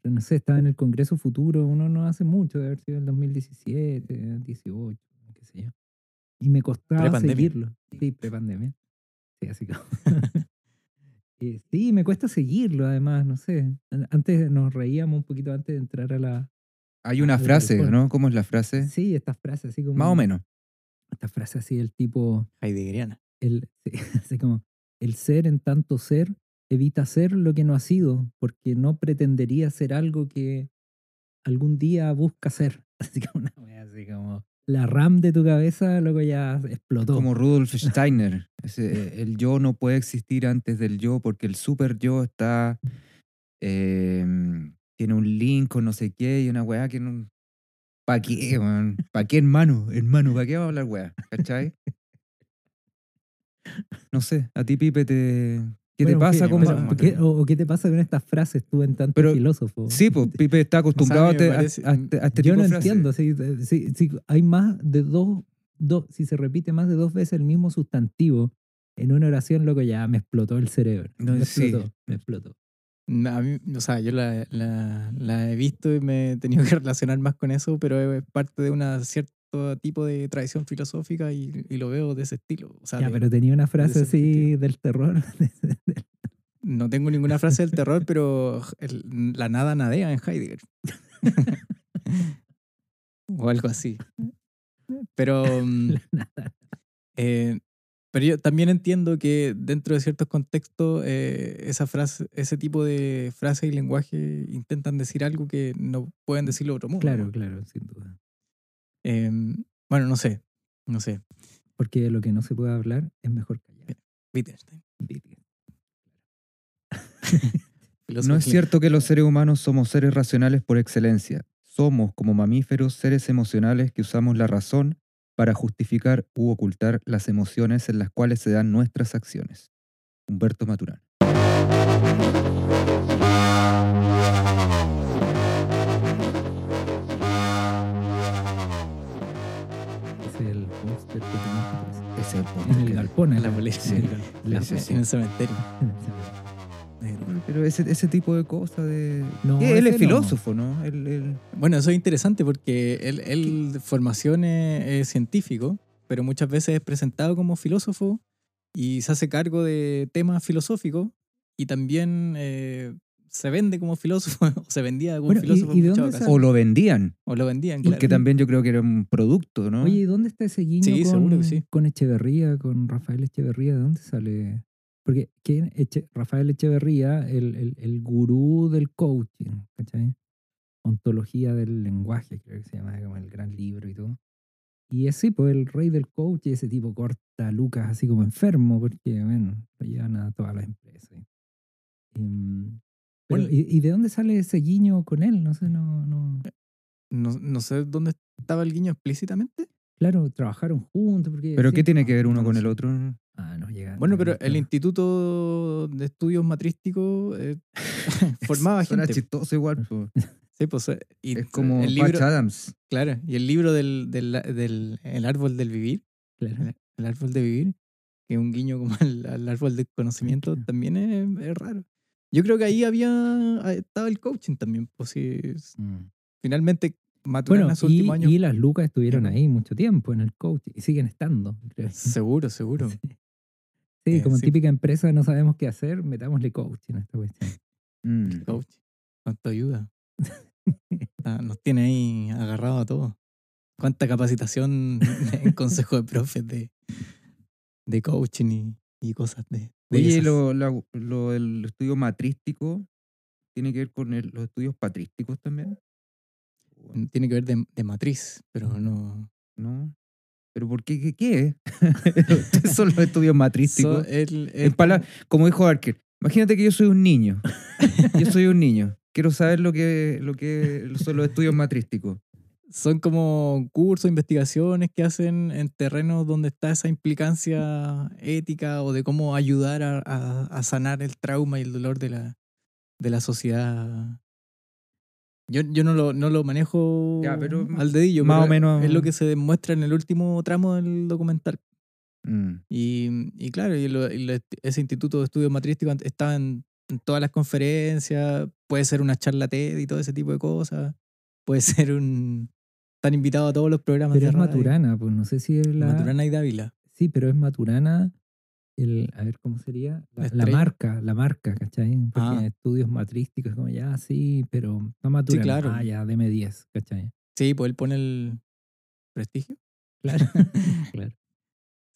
Speaker 2: Pero no sé, estaba en el Congreso Futuro, uno no hace mucho, de haber sido el 2017, 18, qué sé yo. Y me costaba seguirlo. Sí, prepandemia. Sí, así como... <laughs> Eh, sí, me cuesta seguirlo, además, no sé. Antes nos reíamos un poquito antes de entrar a la...
Speaker 1: Hay una frase. ¿no? ¿Cómo es la frase?
Speaker 2: Sí, estas frases así como...
Speaker 1: Más o menos.
Speaker 2: Esta frase así del tipo...
Speaker 3: Heideggeriana.
Speaker 2: el, <laughs> sí, así como, el ser en tanto ser evita ser lo que no ha sido, porque no pretendería ser algo que algún día busca ser. <laughs> Así como una wea así como la RAM de tu cabeza luego ya explotó.
Speaker 1: Como Rudolf Steiner. Ese, el yo no puede existir antes del yo porque el super yo está. eh, tiene un link con no sé qué y una weá que no. ¿Para qué, man? ¿Para qué, hermano? Hermano, ¿para qué vamos a hablar weá? ¿Cachai? <laughs> No sé, a ti, Pipe, te. ¿Qué te pasa
Speaker 2: ¿qué-
Speaker 1: con.?
Speaker 2: pero,
Speaker 3: con-
Speaker 2: ¿qué- o, o qué te pasa con estas frases tú en tanto
Speaker 1: Pero-
Speaker 2: filósofo?
Speaker 1: Sí, pues Pipe está acostumbrado
Speaker 3: a me
Speaker 1: a, este- a-
Speaker 3: parece-
Speaker 1: a este- a este
Speaker 2: Yo
Speaker 1: tipo
Speaker 2: no
Speaker 1: de
Speaker 2: entiendo. Si, si- si hay más de dos, dos, si se repite más de dos veces el mismo sustantivo en una oración, loco, ya me explotó el cerebro.
Speaker 1: No,
Speaker 2: me
Speaker 1: sí.
Speaker 2: explotó, me explotó.
Speaker 3: A mí, o sea, yo la, la- la he visto y me he tenido que <laughs> relacionar más con eso, pero es parte de un cierto tipo de tradición filosófica y, y lo veo de ese estilo. O sea,
Speaker 2: Ya,
Speaker 3: de-
Speaker 2: pero tenía una frase así del terror. <laughs>
Speaker 3: no tengo ninguna frase del terror, pero el- la nada nadea en Heidegger. <laughs> o algo así. Pero, mm, eh, pero yo también entiendo que dentro de ciertos contextos eh, esa frase, ese tipo de frase y lenguaje intentan decir algo que no pueden decirlo de otro modo.
Speaker 2: claro, claro, sin duda.
Speaker 3: Em, bueno, no sé, no sé.
Speaker 2: Porque de lo que no se puede hablar es mejor callar.
Speaker 3: Wittgenstein. <laughs>
Speaker 1: No es cierto que los seres humanos somos seres racionales por excelencia. Somos, como mamíferos, seres emocionales que usamos la razón para justificar u ocultar las emociones en las cuales se dan nuestras acciones. Humberto Maturana.
Speaker 2: El en el galpón.
Speaker 3: En la bolera,
Speaker 2: en el
Speaker 3: sí.
Speaker 2: gal- la-
Speaker 1: Sí, sí,
Speaker 3: en el cementerio.
Speaker 1: Pero ese, ese tipo de cosas de...
Speaker 2: No,
Speaker 1: él es
Speaker 2: no.
Speaker 1: filósofo, ¿no? Él- él-
Speaker 3: Bueno, eso es interesante porque él, él de formación es, es científico, pero muchas veces es presentado como filósofo y se hace cargo de temas filosóficos y también eh, se vende como filósofo <laughs> o se vendía como
Speaker 2: Bueno, ¿y-
Speaker 3: filósofo
Speaker 2: y
Speaker 3: en muchas
Speaker 2: dónde.
Speaker 1: O lo vendían.
Speaker 3: O lo vendían, claro.
Speaker 1: Porque también yo creo que era un producto, ¿no?
Speaker 2: Oye, ¿y dónde está ese guiño
Speaker 3: Sí,
Speaker 2: con,
Speaker 3: seguro que sí.
Speaker 2: con Echeverría, con Rafael Echeverría? ¿De dónde sale? Porque ¿quién? Eche- Rafael Echeverría, el, el, el gurú del coaching, ¿cachai? Ontología del lenguaje, creo que se llama, como el gran libro y todo. Y es sí, pues el rey del coach, ese tipo corta a Lucas así como enfermo, porque, bueno, lo llevan a todas las empresas. Em, pero,
Speaker 3: Bueno.
Speaker 2: ¿y, y de dónde sale ese guiño con él? No sé, no, no.
Speaker 3: no, no sé dónde estaba el guiño explícitamente.
Speaker 2: Claro, trabajaron juntos. Porque
Speaker 1: ¿Pero
Speaker 2: sí,
Speaker 1: qué tiene que ver uno
Speaker 3: no
Speaker 1: con el otro?
Speaker 2: Ah, no llega.
Speaker 3: Bueno,
Speaker 2: no,
Speaker 3: pero el. Instituto de Estudios Matrísticos eh, <laughs> formaba gente.
Speaker 1: chistoso igual.
Speaker 3: Sí, pues, eh, y
Speaker 1: Es como
Speaker 3: el
Speaker 1: Patch
Speaker 3: libro,
Speaker 1: Adams.
Speaker 3: claro, y el libro del, del, del el árbol del vivir,
Speaker 2: Claro.
Speaker 3: el, el árbol de vivir, que es un guiño como al, al árbol del conocimiento,
Speaker 2: Claro. <laughs>
Speaker 3: también es, es raro. Yo creo que ahí había ah, estaba el coaching también, pues es-
Speaker 1: Mm.
Speaker 3: finalmente Maturana
Speaker 2: Bueno,
Speaker 3: en sus
Speaker 2: y,
Speaker 3: últimos años,
Speaker 2: y las lucas estuvieron ahí mucho tiempo en el coach y siguen estando. creo.
Speaker 3: seguro, <laughs> seguro.
Speaker 2: Sí,
Speaker 3: Eh,
Speaker 2: como
Speaker 3: sí.
Speaker 2: típica empresa no sabemos qué hacer, metámosle coaching a esta cuestión.
Speaker 1: Mm.
Speaker 3: Coach, cuánto ayuda. <laughs> Ah, Nos tiene ahí agarrado a todos. Cuánta capacitación <laughs> en consejo de profes de, de coaching y, y cosas de
Speaker 1: Oye, lo, lo del estudio matrístico tiene que ver con el- los estudios patrísticos también.
Speaker 3: tiene que ver de, de matriz, pero no.
Speaker 1: ¿No? ¿Pero por qué? ¿Qué, qué? ¿Qué <laughs> son los estudios matrísticos?
Speaker 3: So, el- el-
Speaker 1: como dijo Arker, imagínate que yo soy un niño. <laughs> Yo soy un niño. Quiero saber lo que, lo que son los estudios matrísticos.
Speaker 3: Son como cursos, investigaciones que hacen en terrenos donde está esa implicancia ética o de cómo ayudar a, a- a sanar el trauma y el dolor de la, de la sociedad. Yo, yo no, lo, no lo manejo
Speaker 1: Ya, pero
Speaker 3: al dedillo,
Speaker 1: más o menos-
Speaker 3: es lo que se demuestra en el último tramo del documental.
Speaker 1: Mm.
Speaker 3: Y, y claro, y lo- y lo- ese instituto de estudios matrísticos estaba en, en todas las conferencias, puede ser una charla TED y todo ese tipo de cosas, puede <laughs> ser un... Están invitados a todos los programas
Speaker 2: Pero
Speaker 3: de
Speaker 2: es
Speaker 3: radio.
Speaker 2: Maturana, pues no sé si es la.
Speaker 3: Maturana y Dávila.
Speaker 2: Sí, pero es Maturana. El, a ver, ¿cómo sería? La,
Speaker 3: La
Speaker 2: la
Speaker 3: estrella.
Speaker 2: marca, la marca, ¿cachai? Porque
Speaker 3: Ah.
Speaker 2: estudios matrísticos, como ya, sí, pero no Maturana.
Speaker 3: claro.
Speaker 2: Ah, ya, deme 10, ¿cachai?
Speaker 3: Sí, pues él pone el prestigio.
Speaker 2: Claro. <laughs> claro.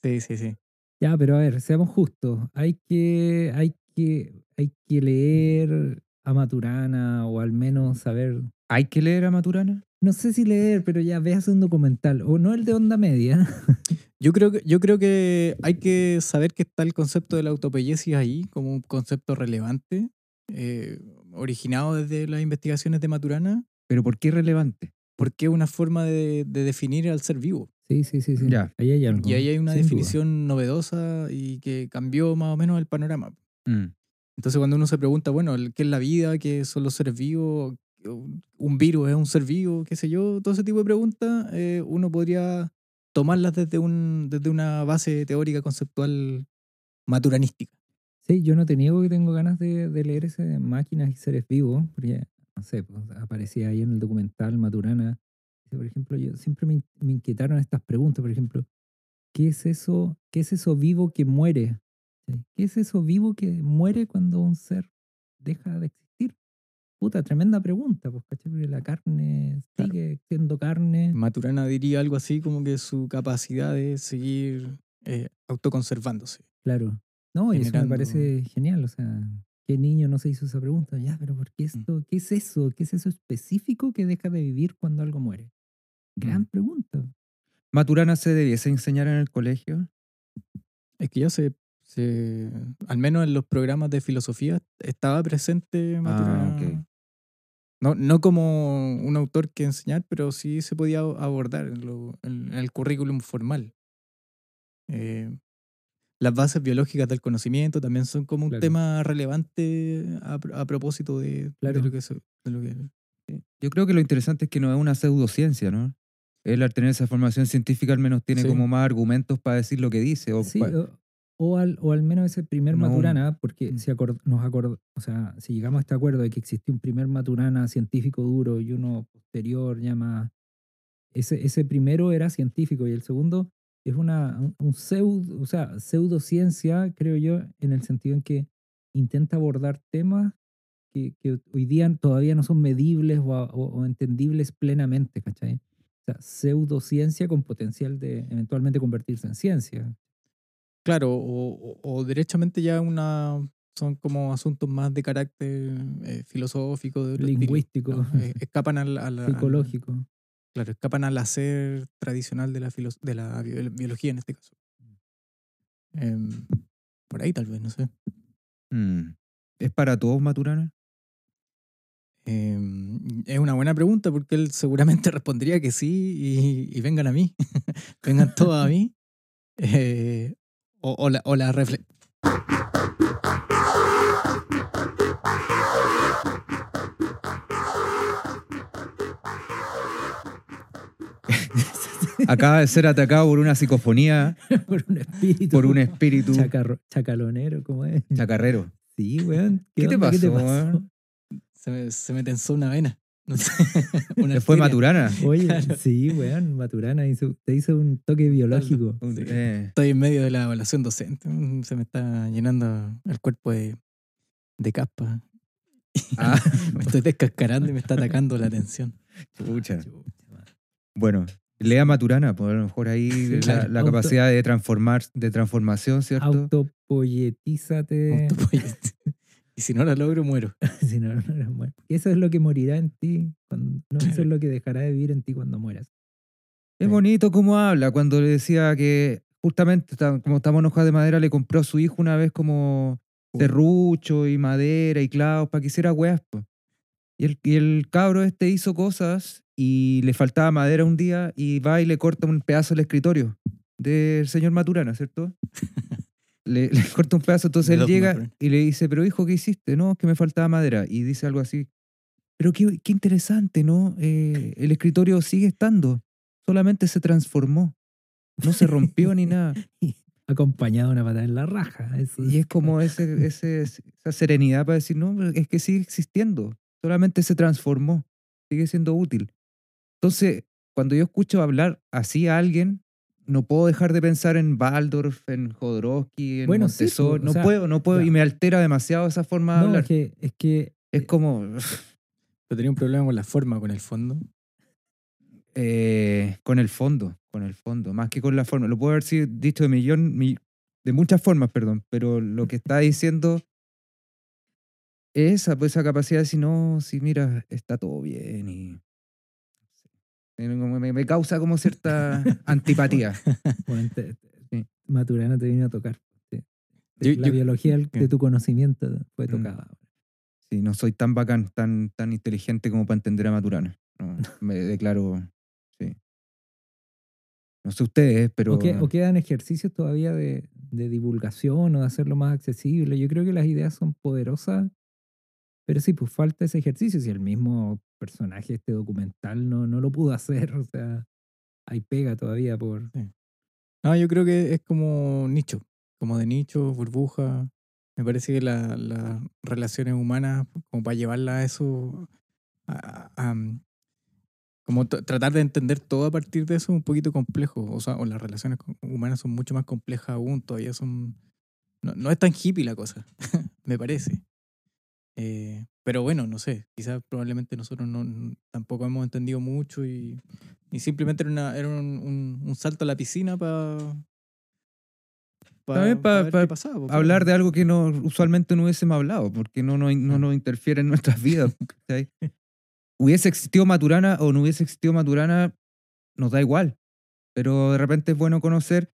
Speaker 3: Sí, sí, sí.
Speaker 2: Ya, pero a ver, seamos justos. Hay que, hay que, hay que leer a Maturana o al menos saber.
Speaker 1: ¿Hay que leer a Maturana?
Speaker 2: No sé si leer, pero ya veas un documental. O no el de onda media. <laughs>
Speaker 3: Yo creo, que, yo creo que hay que saber que está el concepto de la autopoiesis ahí como un concepto relevante, eh, originado desde las investigaciones de Maturana,
Speaker 1: ¿Pero por qué relevante?
Speaker 3: porque es una forma de, de definir al ser vivo.
Speaker 2: Sí, sí, sí, sí.
Speaker 1: Ya.
Speaker 2: Ahí hay algo.
Speaker 3: Y ahí hay una
Speaker 2: sin duda.
Speaker 3: definición novedosa y que cambió más o menos el panorama.
Speaker 1: Mm.
Speaker 3: Entonces cuando uno se pregunta, bueno, ¿qué es la vida? ¿Qué son los seres vivos? ¿Un virus es un ser vivo? ¿Qué sé yo? Todo ese tipo de preguntas, eh, uno podría tomarlas desde, un, desde una base teórica conceptual maturanística.
Speaker 2: Sí, yo no te niego que tengo ganas de, leer ese de Máquinas y Seres Vivos, porque, no sé, pues, aparecía ahí en el documental Maturana. Por ejemplo, yo siempre me, me inquietaron estas preguntas, por ejemplo, ¿qué es eso, qué es eso vivo que muere? ¿Qué es eso vivo que muere cuando un ser deja de existir? Puta, tremenda pregunta, pues, ¿cachai? Porque la carne
Speaker 3: Claro.
Speaker 2: sigue siendo carne.
Speaker 3: Maturana diría algo así como que su capacidad de seguir eh, autoconservándose.
Speaker 2: Claro. No, y eso me parece genial. O sea, ¿qué niño no se hizo esa pregunta? Ya, pero ¿por qué
Speaker 3: Mm.
Speaker 2: esto? ¿Qué es eso? ¿Qué es eso específico que deja de vivir cuando algo muere? Gran
Speaker 1: Mm.
Speaker 2: pregunta.
Speaker 1: ¿Maturana se debiese enseñar en el colegio?
Speaker 3: Es que ya se, se- al menos en los programas de filosofía, estaba presente Maturana.
Speaker 1: ok.
Speaker 3: No, no como un autor que enseñar, pero sí se podía abordar en, lo- en el currículum formal. Eh, las bases biológicas del conocimiento también son como un
Speaker 2: Claro.
Speaker 3: tema relevante a, pro- a propósito de, de
Speaker 2: Claro.
Speaker 3: lo que se- de lo que
Speaker 1: Yo creo que lo interesante es que no es una pseudociencia, ¿no? Él al tener esa formación científica al menos tiene
Speaker 3: Sí.
Speaker 1: como más argumentos para decir lo que dice. O
Speaker 2: Sí, o, al, o al menos ese primer
Speaker 1: No,
Speaker 2: Maturana, porque
Speaker 1: mm.
Speaker 2: si acord- nos acord, o sea, si llegamos a este acuerdo de que existió un primer Maturana científico duro y uno posterior más. Ese, ese primero era científico y el segundo es una un, un pseudo, o sea, pseudociencia, creo yo, en el sentido en que intenta abordar temas que, que hoy día todavía no son medibles o, o- o entendibles plenamente, ¿cachai? O sea, pseudociencia con potencial de eventualmente convertirse en ciencia.
Speaker 3: Claro, o, o- o derechamente ya una son como asuntos más de carácter eh, filosófico, de
Speaker 2: Lingüístico.
Speaker 3: ¿no? Eh, <laughs> escapan al, al- al-
Speaker 2: psicológico.
Speaker 3: claro, escapan al hacer tradicional de la, filo- de la bio- biología en este caso. Em, por ahí tal vez, no sé.
Speaker 1: Mm. ¿Es para todos Maturana?
Speaker 3: Em, es una buena pregunta porque él seguramente <laughs> respondería que sí y, y vengan a mí. <laughs> vengan todos a mí. Eh, o, o la, o la refle- <laughs>
Speaker 1: Acaba de ser atacado por una psicofonía, <laughs>
Speaker 2: por un espíritu.
Speaker 1: por un espíritu
Speaker 2: chacarro- chacalonero, ¿cómo es?
Speaker 1: chacarrero.
Speaker 2: Sí, weón.
Speaker 1: ¿Qué te pasó, weón?
Speaker 3: se, me, se me tensó una vena. No sé. una
Speaker 1: ¿Le fue. Maturana?
Speaker 2: Oye,
Speaker 3: Claro.
Speaker 2: sí, weón, Maturana hizo, te hizo un toque biológico.
Speaker 3: Sí.
Speaker 1: eh,
Speaker 3: Estoy en medio de la evaluación docente. mm, Se me está llenando el cuerpo de, de caspa.
Speaker 1: ah, <laughs>
Speaker 3: Me estoy descascarando y me está atacando la atención.
Speaker 1: chucha. Bueno, lea Maturana, pues a lo mejor ahí la,
Speaker 3: claro.
Speaker 1: la
Speaker 2: Auto-
Speaker 1: capacidad de transformar, de transformación, ¿cierto?
Speaker 2: Autopoyetízate.
Speaker 3: Autopoyete. Y si no lo logro, muero. <laughs>
Speaker 2: si no, no eres muerto. Eso es lo que morirá en ti. cuando- no, eso es lo que dejará de vivir en ti cuando mueras.
Speaker 1: Es bonito cómo habla cuando le decía que justamente como estamos en hojas de madera le compró a su hijo una vez como serrucho y madera y clavos para que hiciera weas. Y el, y el cabro este hizo cosas y le faltaba madera un día y va y le corta un pedazo del escritorio del señor Maturana, ¿cierto? <laughs> le, <laughs> le corta un pedazo, entonces él llega y le dice, pero hijo, ¿qué hiciste? No, que me faltaba madera. Y dice algo así, pero qué, qué interesante, ¿no? Eh, el escritorio sigue estando, solamente se transformó, no se rompió ni nada. <laughs>
Speaker 2: Acompañado de una patada en la raja. Eso
Speaker 1: Y es como ese, <laughs> ese, esa serenidad para decir, no, es que sigue existiendo, solamente se transformó, sigue siendo útil. Entonces, cuando yo escucho hablar así a alguien, no puedo dejar de pensar en Waldorf, en Jodorowsky, en
Speaker 2: Bueno, sí,
Speaker 1: Montessori.
Speaker 2: pues, o
Speaker 1: no
Speaker 2: sea,
Speaker 1: puedo, no puedo,
Speaker 2: ya.
Speaker 1: y me altera demasiado esa forma de
Speaker 2: No,
Speaker 1: hablar.
Speaker 2: es que, es que
Speaker 1: Es como,
Speaker 3: Pero tenía un problema con la forma, con el fondo.
Speaker 1: eh, con el fondo, con el fondo, más que con la forma. Lo puedo haber sido dicho de millón, mi- de muchas formas, perdón, pero lo que está diciendo es esa, pues, esa capacidad de decir, no, sí, mira, está todo bien y me, causa como cierta <laughs> antipatía.
Speaker 2: bueno, te- te-
Speaker 1: Sí.
Speaker 2: Maturana te vino a tocar.
Speaker 3: Yo-
Speaker 2: la
Speaker 3: yo-
Speaker 2: biología de tu conocimiento fue
Speaker 1: Mm.
Speaker 2: tocada.
Speaker 1: Sí, no soy tan bacán, tan, tan inteligente como para entender a Maturana. No, me declaro, sí. No sé ustedes, pero...
Speaker 2: O, que- o quedan ejercicios todavía de, de divulgación o de hacerlo más accesible. Yo creo que las ideas son poderosas, pero sí, pues falta ese ejercicio. Si el mismo personaje, este documental, no, no lo pudo hacer, o sea, hay pega todavía por...
Speaker 3: No, yo creo que es como nicho, como de nicho, burbuja. Me parece que la- las relaciones humanas, como para llevarla a eso, a- a- como tratar de entender todo a partir de eso es un poquito complejo. O sea, o las relaciones humanas son mucho más complejas aún, todavía son... No, no es tan hippie la cosa, <laughs> me parece. Eh, pero bueno, no sé, quizás probablemente nosotros no, tampoco hemos entendido mucho y, y simplemente era, una- era un, un- un salto a la piscina para
Speaker 1: pa- pa-
Speaker 3: po,
Speaker 1: hablar de algo que no, usualmente no hubiésemos hablado, porque no, no, no
Speaker 3: Ah.
Speaker 1: nos interfiere en nuestras vidas. <laughs> ¿cachai? hubiese existido Maturana o no hubiese existido Maturana, nos da igual. Pero de repente es bueno conocer,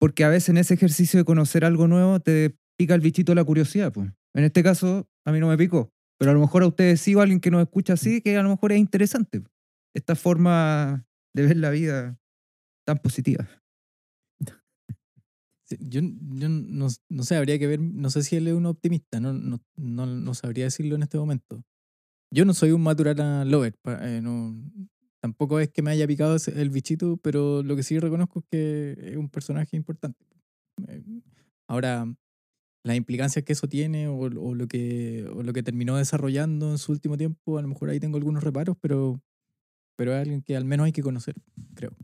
Speaker 1: porque a veces en ese ejercicio de conocer algo nuevo te pica el bichito de la curiosidad. Pues. En este caso, a mí no me picó. Pero a lo mejor a ustedes sí o a alguien que nos escucha así, que a lo mejor es interesante. Esta forma de ver la vida tan positiva.
Speaker 3: Sí, Yo, yo no, no sé, habría que ver, no sé si él es un optimista, no, no, no, no sabría decirlo en este momento. Yo no soy un Maturana lover, pa- eh, no, tampoco es que me haya picado el bichito, pero lo que sí reconozco es que es un personaje importante. Eh, Ahora, las implicancias que eso tiene o, o lo que, o lo que terminó desarrollando en su último tiempo, a lo mejor ahí tengo algunos reparos, pero, pero es alguien que al menos hay que conocer, creo.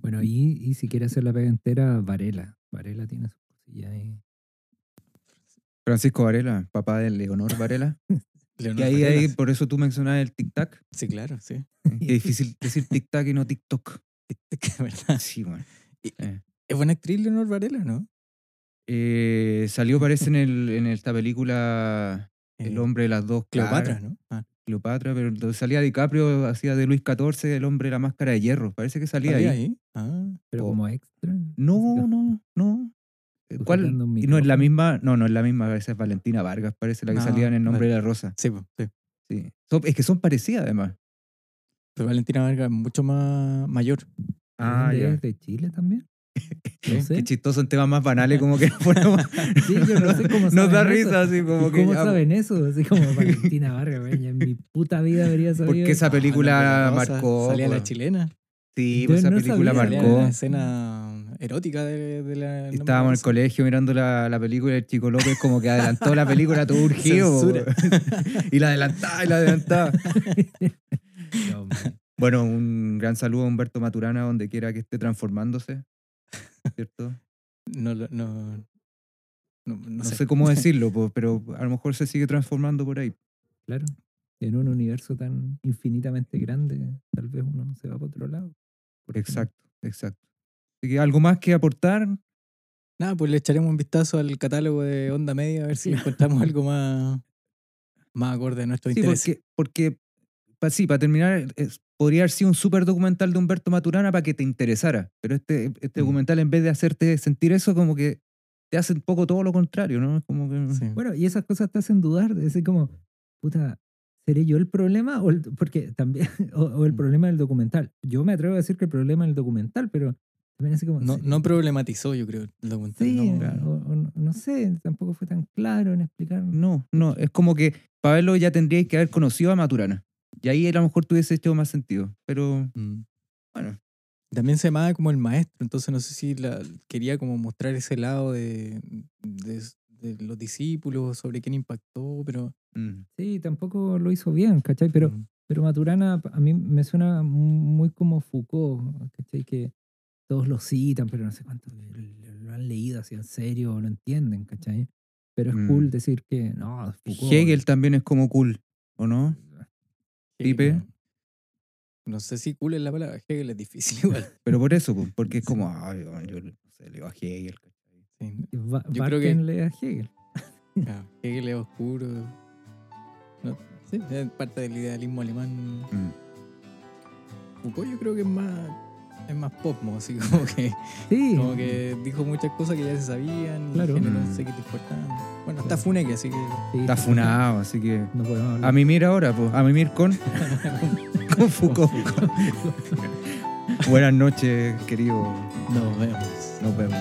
Speaker 2: Bueno, y, y si quiere hacer la pega entera, Varela. Varela tiene sus cosillas ahí.
Speaker 1: Francisco Varela, papá de Leonor Varela. <laughs>
Speaker 3: Leonor
Speaker 1: Y ahí, ahí,
Speaker 3: Varela.
Speaker 1: por eso tú mencionabas el tic-tac.
Speaker 3: Sí, claro, sí.
Speaker 1: Qué difícil <laughs> decir tic-tac y no TikTok. <laughs>
Speaker 3: Es verdad.
Speaker 1: Sí, bueno. Eh.
Speaker 3: Es buena actriz Leonor Varela, ¿no?
Speaker 1: Eh, salió, parece, en, el, en esta película El
Speaker 3: Eh,
Speaker 1: hombre de las dos
Speaker 3: Cleopatra,
Speaker 1: caras.
Speaker 3: ¿no? Ah,
Speaker 1: Cleopatra, pero donde salía DiCaprio, hacía de Luis XIV, el hombre de la máscara de hierro. Parece que salía
Speaker 3: ¿salía
Speaker 1: ahí.
Speaker 3: ahí? Ah,
Speaker 2: Pero como extra.
Speaker 1: No, no, no. Eh, ¿Cuál? No es la misma, no, no es la misma, esa es Valentina Vargas, parece la que
Speaker 3: Ah,
Speaker 1: salía en El nombre
Speaker 3: vale.
Speaker 1: de la rosa.
Speaker 3: sí, sí.
Speaker 1: Sí. Son- es que son parecidas además.
Speaker 3: Pero Valentina Vargas es mucho más mayor.
Speaker 2: ¿De dónde es? ¿De Chile también? No sé.
Speaker 1: Qué chistoso en temas más banales, como que nos <laughs> ponemos-
Speaker 2: Sí, yo no sé cómo <laughs>
Speaker 1: Nos da
Speaker 2: eso.
Speaker 1: risa, así como que.
Speaker 2: ¿Cómo
Speaker 1: ya,
Speaker 2: saben eso? Así como Valentina Vargas, güey, en mi puta vida habría sabido.
Speaker 1: Porque esa película
Speaker 3: Ah, no, Rosa,
Speaker 1: marcó.
Speaker 3: Salía la
Speaker 1: pues.
Speaker 3: chilena.
Speaker 1: Sí, pues esa
Speaker 2: no
Speaker 1: película
Speaker 2: sabía.
Speaker 3: Salía
Speaker 1: marcó.
Speaker 3: la escena erótica de, de la.
Speaker 1: Estábamos en el colegio mirando la, la película y el Chico López como que adelantó la película todo urgido. <laughs> Y la adelantaba y la adelantaba.
Speaker 2: No, hombre.
Speaker 1: Bueno, un gran saludo a Humberto Maturana donde quiera que esté transformándose. ¿Cierto?
Speaker 3: No, no, no, no sé.
Speaker 1: sé cómo <laughs> decirlo, pero a lo mejor se sigue transformando por ahí.
Speaker 2: Claro. En un universo tan infinitamente grande, tal vez uno se va para otro lado.
Speaker 1: Exacto, exacto. Así que algo más que aportar.
Speaker 3: Nada, pues le echaremos un vistazo al catálogo de Onda Media a ver si encontramos algo más, más acorde a nuestro
Speaker 1: Sí,
Speaker 3: interés.
Speaker 1: porque, porque pa- sí, para terminar, es- podría haber sido un súper documental de Humberto Maturana para que te interesara. Pero este, este
Speaker 3: Mm.
Speaker 1: documental, en vez de hacerte sentir eso, como que te hace un poco todo lo contrario, ¿no? Como que.
Speaker 3: Sí.
Speaker 2: Bueno, y esas cosas te hacen dudar, de decir como, puta, ¿Seré yo el problema? O el- porque también, <laughs> o, o el
Speaker 3: Mm.
Speaker 2: problema del documental. Yo me atrevo a decir que el problema es el documental, pero también así como.
Speaker 3: No,
Speaker 2: ¿seré-
Speaker 3: no problematizó, yo creo, el documental.
Speaker 2: Sí,
Speaker 3: no.
Speaker 1: claro.
Speaker 2: o- o no, no sé, tampoco fue tan claro en explicar.
Speaker 1: No, no, es como que para verlo ya tendríais que haber conocido a Maturana. Y ahí a lo mejor tuviese hecho más sentido. Pero
Speaker 3: Mm.
Speaker 1: bueno,
Speaker 3: También se llamaba como el maestro, entonces no sé si la, quería como mostrar ese lado de, de, de los discípulos, sobre quién impactó, pero...
Speaker 1: mm,
Speaker 2: Sí, tampoco lo hizo bien, ¿cachai? Pero,
Speaker 3: mm,
Speaker 2: pero Maturana a mí me suena muy como Foucault, ¿cachai? Que todos lo citan, pero no sé cuánto lo han leído así en serio, lo entienden, ¿cachai? Pero es
Speaker 1: Mm.
Speaker 2: cool decir que no, Foucault.
Speaker 1: Hegel también es como cool, ¿o no? Pipe.
Speaker 3: No, sé si cool es la palabra, <laughs> Hegel es difícil igual. <laughs>
Speaker 1: Pero por eso, porque es como, ay, yo no sé, leo a Hegel.
Speaker 3: Sí, Yo creo que-
Speaker 2: lee a Hegel.
Speaker 3: claro, Hegel es oscuro. No, sí, es parte del idealismo alemán.
Speaker 1: Mm.
Speaker 3: Foucault yo creo que es más, es más pop, ¿no? así <laughs> como que,
Speaker 2: Sí.
Speaker 3: como que dijo muchas cosas que ya se sabían y
Speaker 2: Claro.
Speaker 3: generó
Speaker 1: Mm.
Speaker 3: importante. Bueno, está. Funeke, así que
Speaker 2: sí,
Speaker 1: Está
Speaker 2: sí,
Speaker 1: funado, así que.
Speaker 2: No podemos hablar.
Speaker 1: A mimir ahora, pues. A mimir con, <laughs> con Foucault. Buenas noches, querido.
Speaker 3: nos vemos.
Speaker 1: Nos vemos.